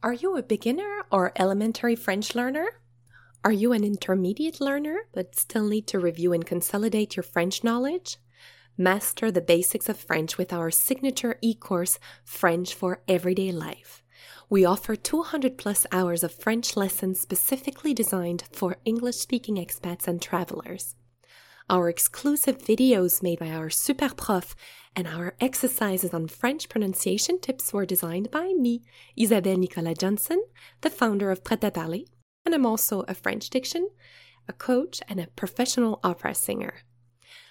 Are you a beginner or elementary French learner? Are you an intermediate learner but still need to review and consolidate your French knowledge? Master the basics of French with our signature e course, French for Everyday Life. We offer 200 plus hours of French lessons specifically designed for English speaking expats and travelers. Our exclusive videos made by our super prof and our exercises on French pronunciation tips were designed by me, Isabelle Nicolas Johnson, the founder of Prêt à Parler, and I'm also a French diction, a coach, and a professional opera singer.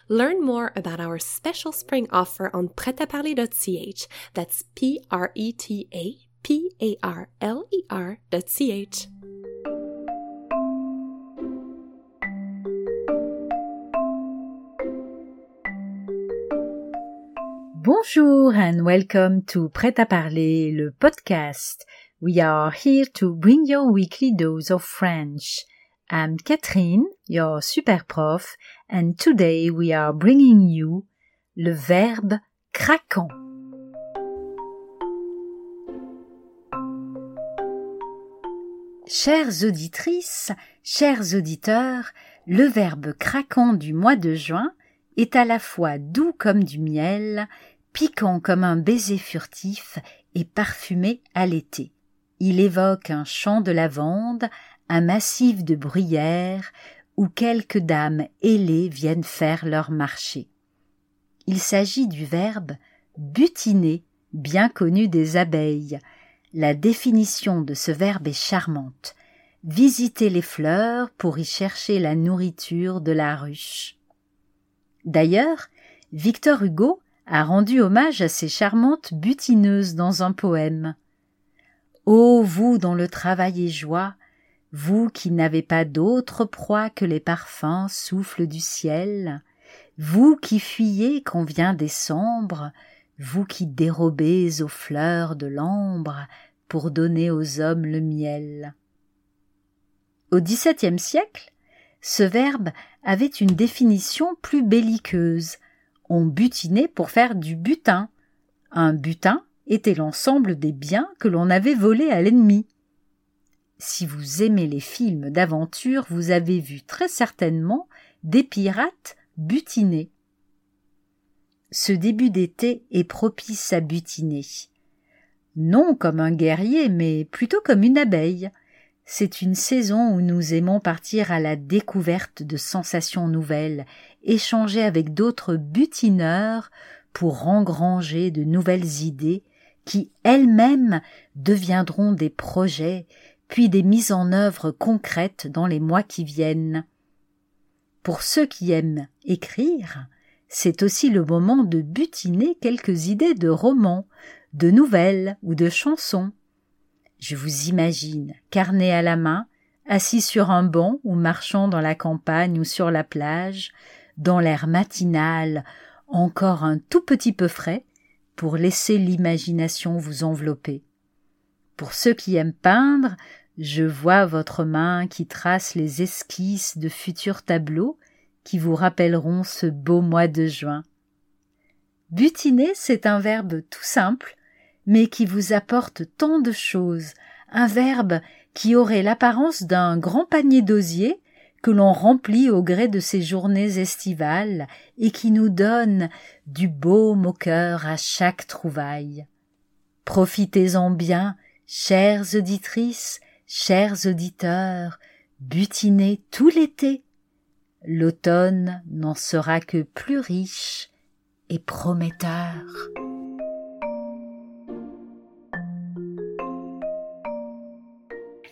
Learn more about our special spring offer on pretaparler.ch. That's P R E T A P A R L E R.ch. Bonjour and welcome to Prêt à parler, le podcast. We are here to bring your weekly dose of French. I'm Catherine, your super prof, and today we are bringing you le verbe craquant. Chères auditrices, chers auditeurs, le verbe craquant du mois de juin est à la fois doux comme du miel, piquant comme un baiser furtif et parfumé à l'été. Il évoque un champ de lavande, un massif de bruyère, où quelques dames ailées viennent faire leur marché. Il s'agit du verbe butiner, bien connu des abeilles. La définition de ce verbe est charmante. Visiter les fleurs pour y chercher la nourriture de la ruche. D'ailleurs, Victor Hugo a rendu hommage à ces charmantes butineuses dans un poème. Ô vous dont le travail est joie, vous qui n'avez pas d'autre proie que les parfums souffles du ciel, vous qui fuyez quand vient décembre, vous qui dérobez aux fleurs de l'ambre pour donner aux hommes le miel. Au XVIIe siècle, ce verbe avait une définition plus belliqueuse. On butinait pour faire du butin. Un butin était l'ensemble des biens que l'on avait volés à l'ennemi. Si vous aimez les films d'aventure, vous avez vu très certainement des pirates butiner. Ce début d'été est propice à butiner. Non comme un guerrier, mais plutôt comme une abeille. C'est une saison où nous aimons partir à la découverte de sensations nouvelles, échanger avec d'autres butineurs pour engranger de nouvelles idées qui elles-mêmes deviendront des projets puis des mises en œuvre concrètes dans les mois qui viennent. Pour ceux qui aiment écrire, c'est aussi le moment de butiner quelques idées de romans, de nouvelles ou de chansons. Je vous imagine, carnet à la main, assis sur un banc ou marchant dans la campagne ou sur la plage, dans l'air matinal, encore un tout petit peu frais, pour laisser l'imagination vous envelopper. Pour ceux qui aiment peindre, je vois votre main qui trace les esquisses de futurs tableaux qui vous rappelleront ce beau mois de juin. Butiner, c'est un verbe tout simple, mais qui vous apporte tant de choses, un verbe qui aurait l'apparence d'un grand panier d'osier que l'on remplit au gré de ces journées estivales et qui nous donne du baume au cœur à chaque trouvaille. Profitez-en bien, Chères auditrices, chers auditeurs, butinez tout l'été. L'automne n'en sera que plus riche et prometteur.